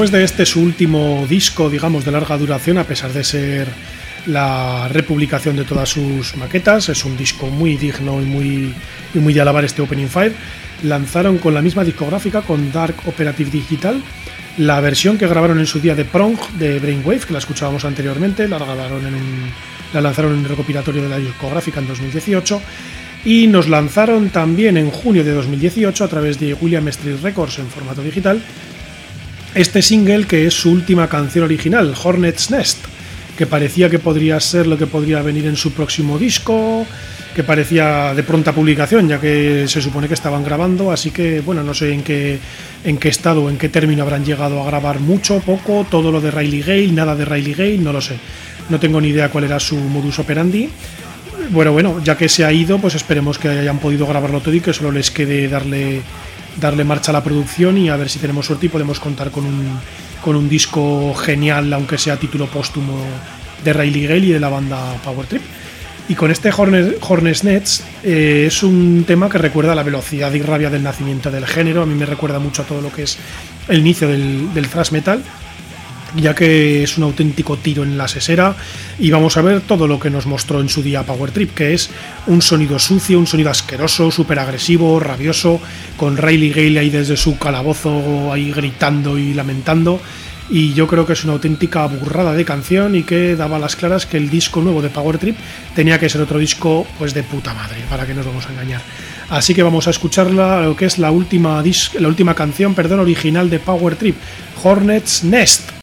Después de este su último disco, digamos, de larga duración, a pesar de ser la republicación de todas sus maquetas, es un disco muy digno y muy, y muy de alabar este Opening Fire, lanzaron con la misma discográfica, con Dark Operative Digital, la versión que grabaron en su día de Prong de Brainwave, que la escuchábamos anteriormente, la, grabaron en la lanzaron en un recopilatorio de la discográfica en 2018 y nos lanzaron también en junio de 2018 a través de William Street Records en formato digital este single que es su última canción original, Hornet's Nest, que parecía que podría ser lo que podría venir en su próximo disco, que parecía de pronta publicación, ya que se supone que estaban grabando, así que bueno, no sé en qué, en qué estado, en qué término habrán llegado a grabar mucho, poco, todo lo de Riley Gale, nada de Riley Gale, no lo sé. No tengo ni idea cuál era su modus operandi. Bueno, bueno, ya que se ha ido, pues esperemos que hayan podido grabarlo todo y que solo les quede darle darle marcha a la producción y a ver si tenemos suerte y podemos contar con un, con un disco genial, aunque sea título póstumo de Riley Gale y de la banda Power Trip. Y con este Hornets Nets eh, es un tema que recuerda la velocidad y rabia del nacimiento del género. A mí me recuerda mucho a todo lo que es el inicio del, del thrash metal ya que es un auténtico tiro en la sesera y vamos a ver todo lo que nos mostró en su día Power Trip, que es un sonido sucio, un sonido asqueroso, súper agresivo, rabioso, con Riley Gale ahí desde su calabozo ahí gritando y lamentando. Y yo creo que es una auténtica burrada de canción y que daba las claras que el disco nuevo de Power Trip tenía que ser otro disco pues de puta madre, para que nos vamos a engañar. Así que vamos a escucharla, lo que es la última, la última canción perdón, original de Power Trip, Hornets Nest.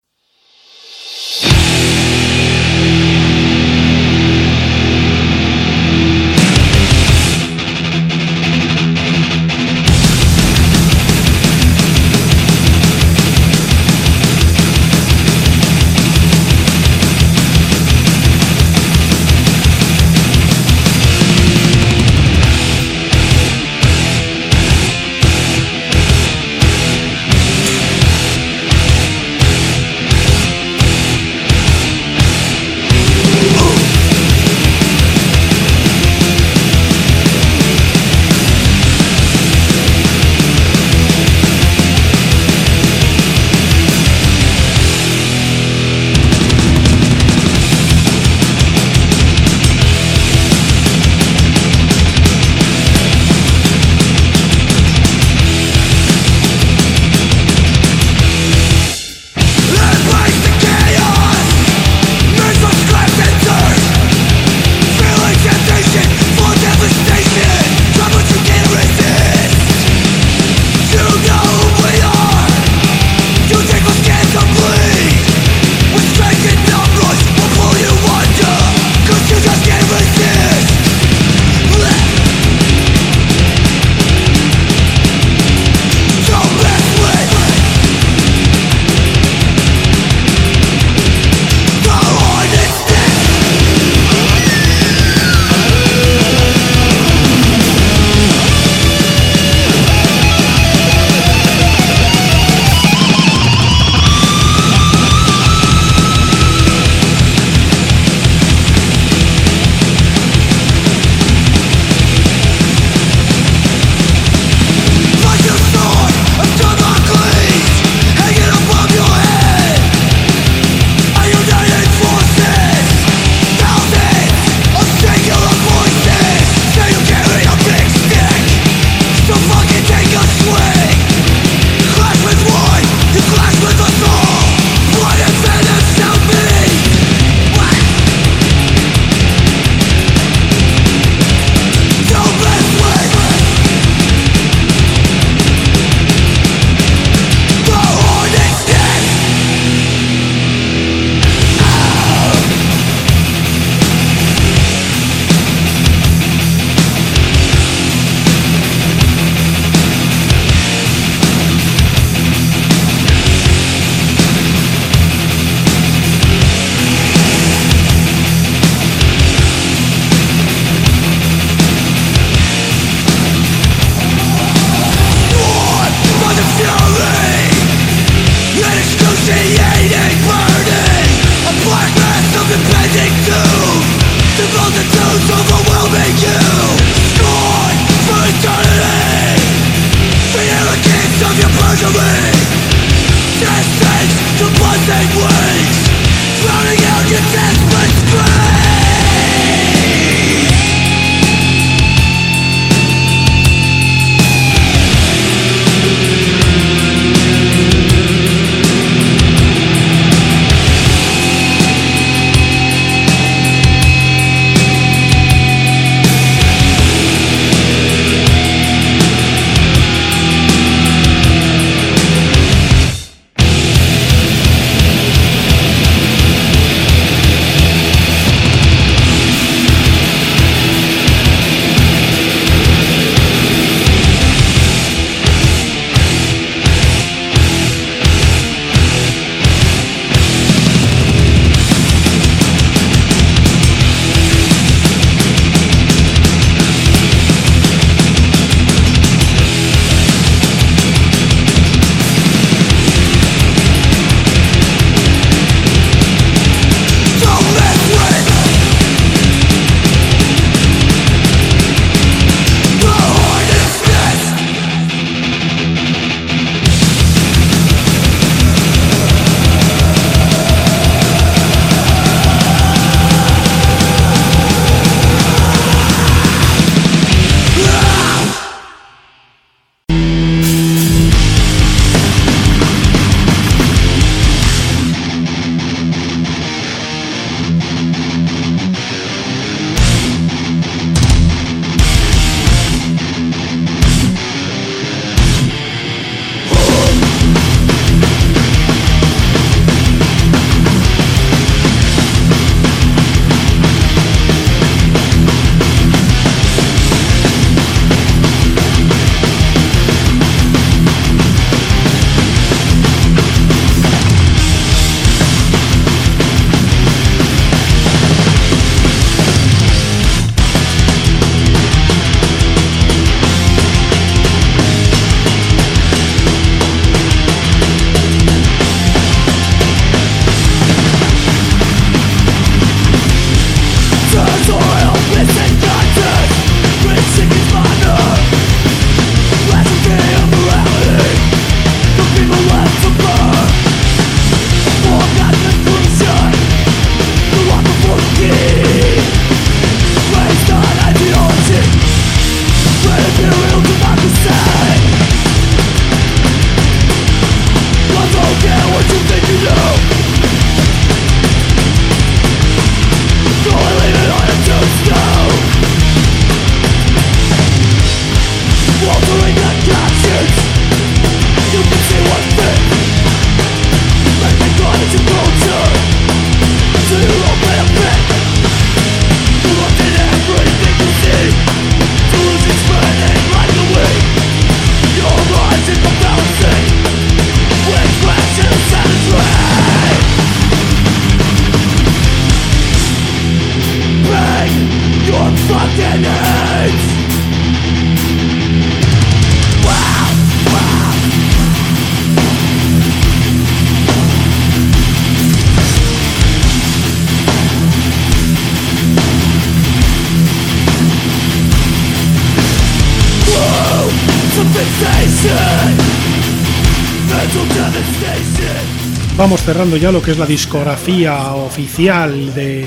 Cerrando ya lo que es la discografía oficial de,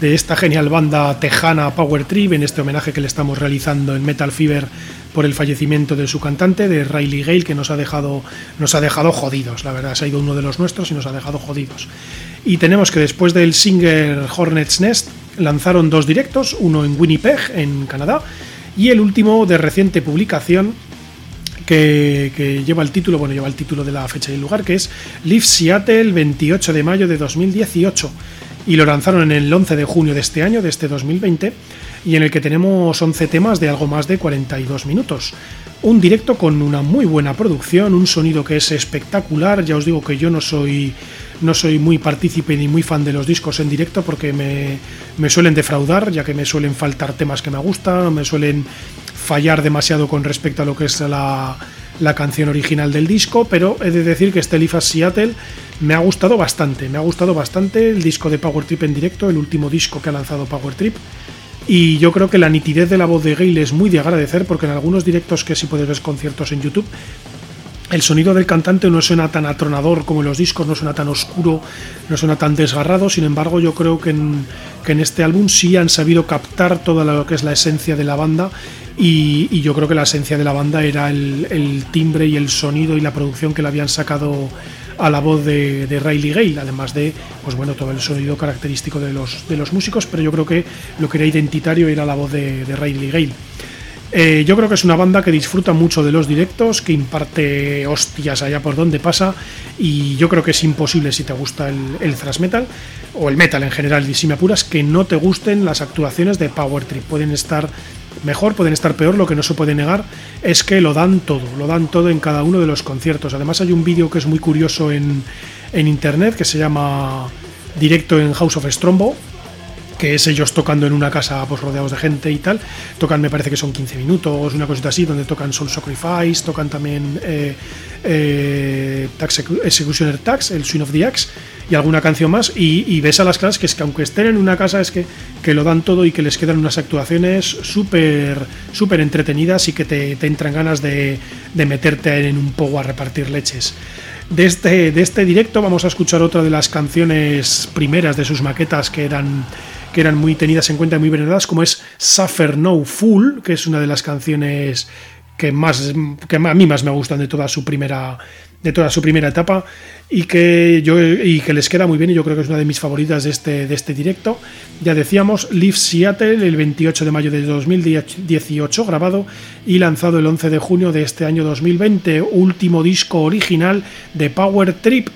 esta genial banda tejana Power Trip en este homenaje que le estamos realizando en Metal Fever por el fallecimiento de su cantante, de Riley Gale, que nos ha dejado, nos ha dejado jodidos, la verdad, se ha ido uno de los nuestros y nos ha dejado jodidos. Y tenemos que después del Singer Hornet's Nest lanzaron dos directos, uno en Winnipeg, en Canadá, y el último de reciente publicación que, lleva el título, bueno, lleva el título de la fecha y el lugar, que es Live Seattle 28 de mayo de 2018. Y lo lanzaron en el 11 de junio de este año, de este 2020, y en el que tenemos 11 temas de algo más de 42 minutos. Un directo con una muy buena producción, un sonido que es espectacular. Ya os digo que yo no soy, no soy muy partícipe ni muy fan de los discos en directo porque me, me suelen defraudar, ya que me suelen faltar temas que me gustan, me suelen fallar demasiado con respecto a lo que es la, canción original del disco, pero he de decir que este Life Seattle me ha gustado bastante, me ha gustado bastante el disco de Power Trip en directo, el último disco que ha lanzado Power Trip. Y yo creo que la nitidez de la voz de Gale es muy de agradecer porque en algunos directos que sí puedes ver conciertos en YouTube el sonido del cantante no suena tan atronador como en los discos, no suena tan oscuro, no suena tan desgarrado, sin embargo yo creo que en, este álbum sí han sabido captar toda lo que es la esencia de la banda y, yo creo que la esencia de la banda era el, timbre y el sonido y la producción que le habían sacado a la voz de, Riley Gale, además de pues bueno, todo el sonido característico de los, de los músicos, pero yo creo que lo que era identitario era la voz de, de Riley Gale. Eh, yo creo que es una banda que disfruta mucho de los directos, que imparte hostias allá por donde pasa y yo creo que es imposible si te gusta el, thrash metal o el metal en general y si me apuras que no te gusten las actuaciones de Power Trip. Pueden estar mejor, pueden estar peor, lo que no se puede negar es que lo dan todo, lo dan todo en cada uno de los conciertos. Además hay un vídeo que es muy curioso en, en internet que se llama Directo en House of Strombo, que es ellos tocando en una casa pues, rodeados de gente y tal. Tocan, me parece que son 15 minutos, una cosita así, donde tocan Soul Sacrifice, tocan también eh, eh, Tax Executioner Tax, el Swing of the Axe y alguna canción más. Y, ves a las clases que es que aunque estén en una casa, es que, que lo dan todo y que les quedan unas actuaciones súper súper entretenidas y que te, te entran ganas de, de meterte en un poco a repartir leches. De este, de este directo vamos a escuchar otra de las canciones primeras de sus maquetas que eran que eran muy tenidas en cuenta y muy veneradas, como es Suffer No Fool, que es una de las canciones que más que a mí más me gustan de toda su primera de toda su primera etapa y que yo y que les queda muy bien y yo creo que es una de mis favoritas de este de este directo. Ya decíamos Live Seattle el 28 de mayo de 2018 grabado y lanzado el 11 de junio de este año 2020 último disco original de Power Trip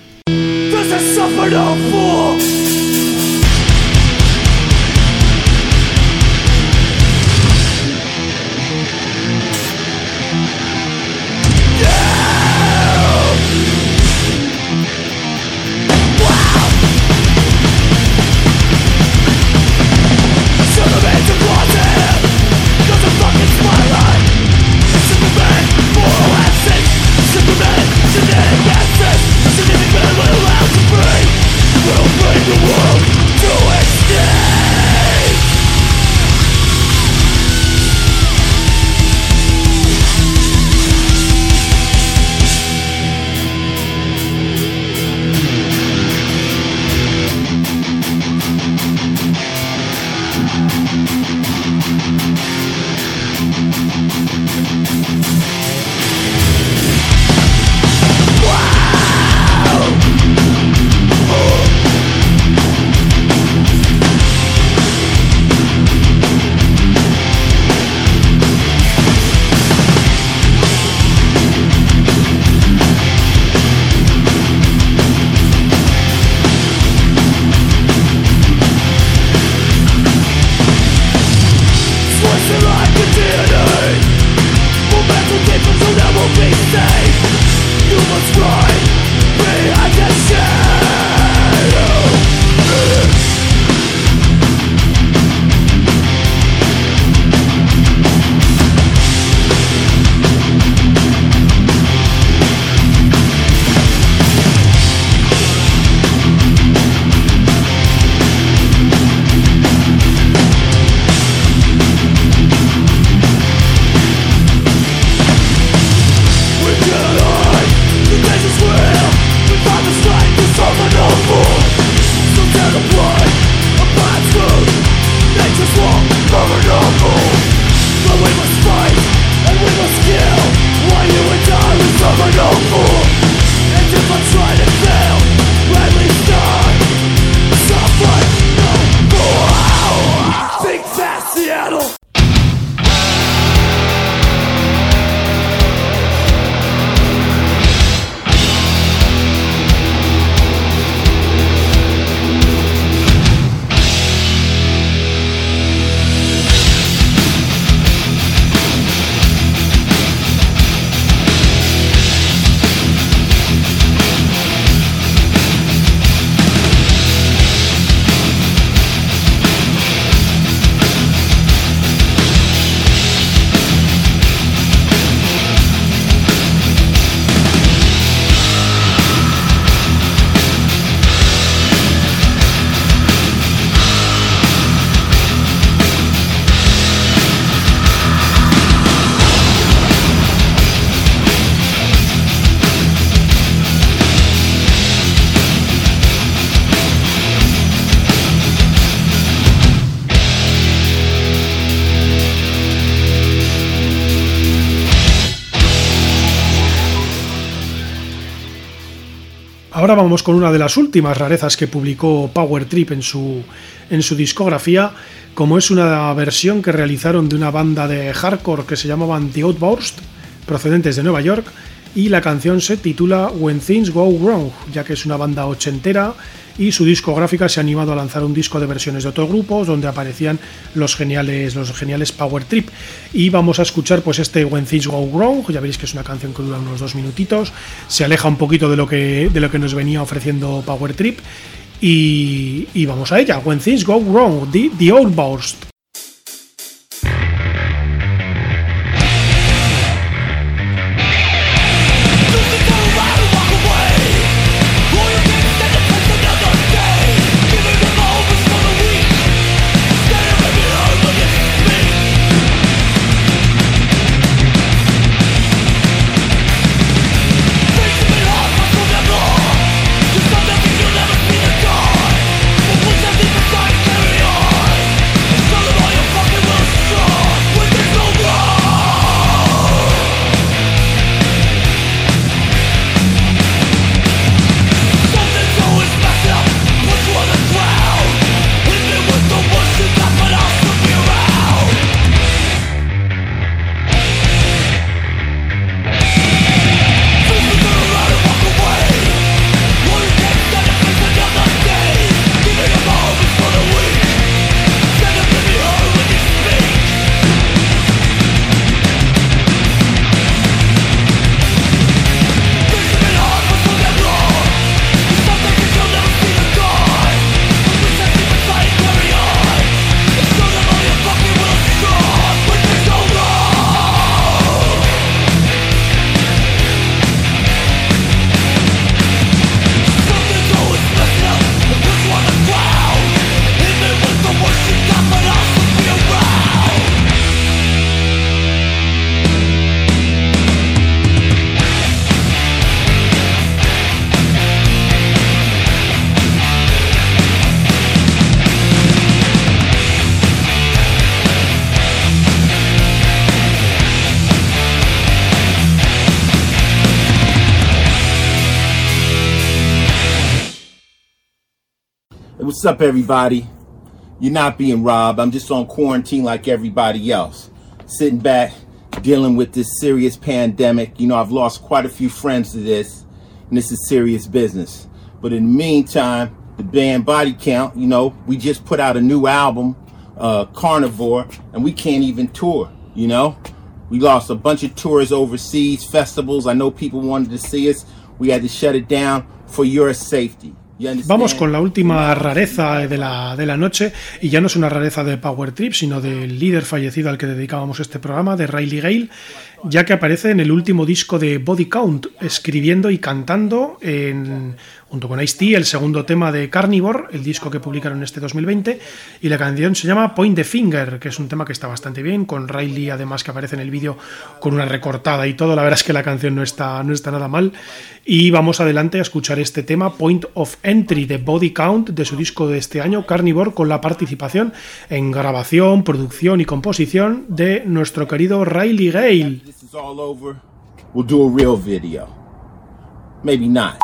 Ahora vamos con una de las últimas rarezas que publicó Power Trip en su, en su discografía, como es una versión que realizaron de una banda de hardcore que se llamaban The Outburst, procedentes de Nueva York, y la canción se titula When Things Go Wrong, ya que es una banda ochentera y su discográfica se ha animado a lanzar un disco de versiones de otros grupos donde aparecían los geniales los geniales Power Trip. Y vamos a escuchar pues este When Things Go Wrong. Ya veréis que es una canción que dura unos dos minutitos. Se aleja un poquito de lo que de lo que nos venía ofreciendo Power Trip. Y, vamos a ella When Things Go Wrong The, the Old everybody? You're not being robbed. I'm just on quarantine like everybody else. Sitting back, dealing with this serious pandemic. You know, I've lost quite a few friends to this, and this is serious business. But in the meantime, the band Body Count, you know, we just put out a new album, uh, Carnivore, and we can't even tour, you know? We lost a bunch of tours overseas, festivals. I know people wanted to see us. We had to shut it down for your safety. Vamos con la última rareza de la, de la noche, y ya no es una rareza de Power Trip, sino del líder fallecido al que dedicábamos este programa, de Riley Gale, ya que aparece en el último disco de Body Count, escribiendo y cantando en junto con Ice-T, el segundo tema de Carnivore, el disco que publicaron este 2020, y la canción se llama Point the Finger, que es un tema que está bastante bien, con Riley además que aparece en el vídeo con una recortada y todo, la verdad es que la canción no está, no está nada mal, y vamos adelante a escuchar este tema, Point of Entry de Body Count, de su disco de este año, Carnivore, con la participación en grabación, producción y composición de nuestro querido Riley Gale. this is all over, we'll do a real video. Maybe not.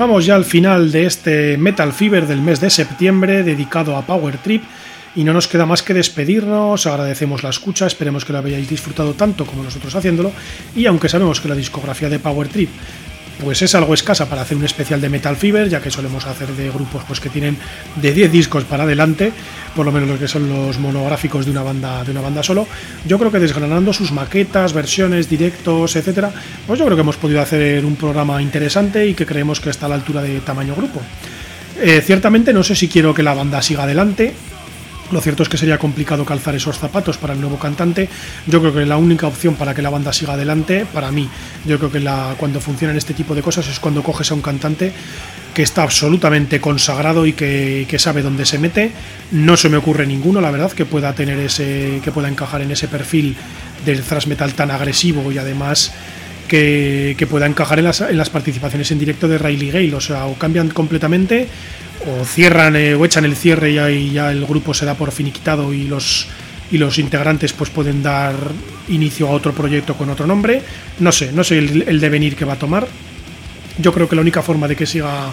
Llegamos ya al final de este Metal Fever del mes de septiembre dedicado a Power Trip y no nos queda más que despedirnos, agradecemos la escucha, esperemos que lo hayáis disfrutado tanto como nosotros haciéndolo y aunque sabemos que la discografía de Power Trip pues es algo escasa para hacer un especial de Metal Fever, ya que solemos hacer de grupos pues que tienen de 10 discos para adelante, por lo menos los que son los monográficos de una banda de una banda solo. Yo creo que desgranando sus maquetas, versiones, directos, etcétera, pues yo creo que hemos podido hacer un programa interesante y que creemos que está a la altura de tamaño grupo. Eh, ciertamente no sé si quiero que la banda siga adelante, lo cierto es que sería complicado calzar esos zapatos para el nuevo cantante. Yo creo que la única opción para que la banda siga adelante, para mí, yo creo que la, cuando funcionan este tipo de cosas es cuando coges a un cantante que está absolutamente consagrado y que, sabe dónde se mete. No se me ocurre ninguno, la verdad, que pueda tener ese, que pueda encajar en ese perfil del thrash metal tan agresivo y además que, pueda encajar en las, en las participaciones en directo de Riley Gale. O sea, o cambian completamente o cierran eh, o echan el cierre y ya el grupo se da por finiquitado y los y los integrantes pues pueden dar inicio a otro proyecto con otro nombre. No sé, no sé el, devenir que va a tomar. Yo creo que la única forma de que siga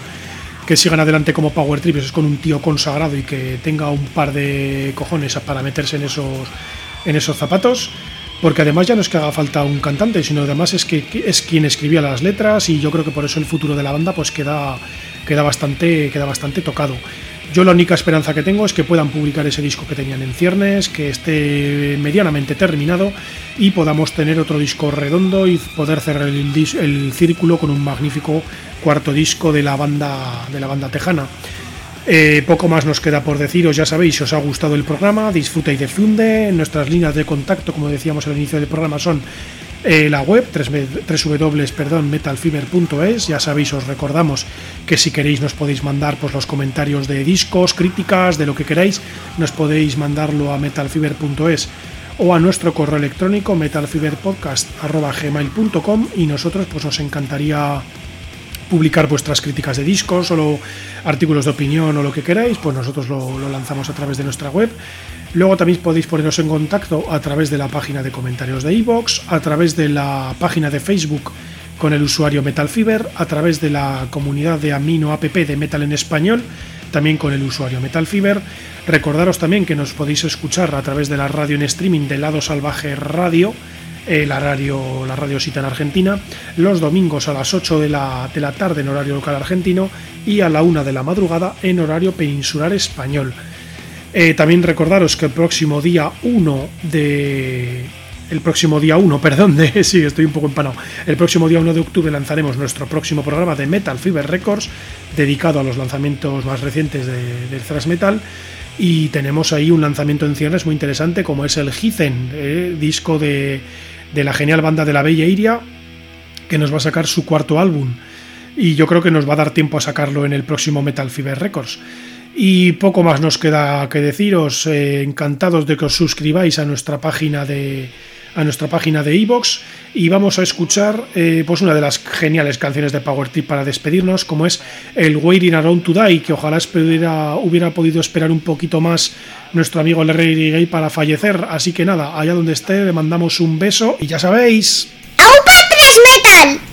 que sigan adelante como Power Trip es con un tío consagrado y que tenga un par de cojones para meterse en esos en esos zapatos. Porque además ya no es que haga falta un cantante, sino además es que es quien escribía las letras y yo creo que por eso el futuro de la banda pues queda queda bastante, queda bastante tocado. Yo la única esperanza que tengo es que puedan publicar ese disco que tenían en ciernes, que esté medianamente terminado y podamos tener otro disco redondo y poder cerrar el, círculo con un magnífico cuarto disco de la banda, de la banda tejana. Eh, poco más nos queda por deciros, ya sabéis, si os ha gustado el programa, disfruta y difunde. Nuestras líneas de contacto, como decíamos al inicio del programa, son eh, la web www.metalfiber.es. Ya sabéis, os recordamos que si queréis nos podéis mandar pues, los comentarios de discos, críticas, de lo que queráis, nos podéis mandarlo a metalfiber.es o a nuestro correo electrónico metalfiberpodcast.gmail.com y nosotros pues nos encantaría publicar vuestras críticas de discos o artículos de opinión o lo que queráis, pues nosotros lo, lo lanzamos a través de nuestra web Luego también podéis poneros en contacto a través de la página de comentarios de iVoox, a través de la página de Facebook con el usuario Metalfiber, a través de la comunidad de Amino App de Metal en Español, también con el usuario Metalfiber. Recordaros también que nos podéis escuchar a través de la radio en streaming de Lado Salvaje Radio, la radio, la radio cita en Argentina, los domingos a las 8 de la, de la tarde en horario local argentino y a la 1 de la madrugada en horario peninsular español. Eh, también recordaros que el próximo día 1 de, el próximo día 1, perdón, de, sí, estoy un poco empanado. El próximo día 1 de octubre lanzaremos nuestro próximo programa de Metal Fever Records, dedicado a los lanzamientos más recientes de, del thrash metal. Y tenemos ahí un lanzamiento en cierres muy interesante, como es el Hithen, eh, disco de, de, la genial banda de la Bella Iria, que nos va a sacar su cuarto álbum. Y yo creo que nos va a dar tiempo a sacarlo en el próximo Metal Fever Records. Y poco más nos queda que deciros. Eh, encantados de que os suscribáis a nuestra página de a nuestra página de iVoox y vamos a escuchar eh, pues una de las geniales canciones de Power Trip para despedirnos, como es el Waiting Around to Die, que ojalá hubiera, podido esperar un poquito más nuestro amigo Rey Gay para fallecer. Así que nada, allá donde esté, le mandamos un beso y ya sabéis. ¡Aupa Metal!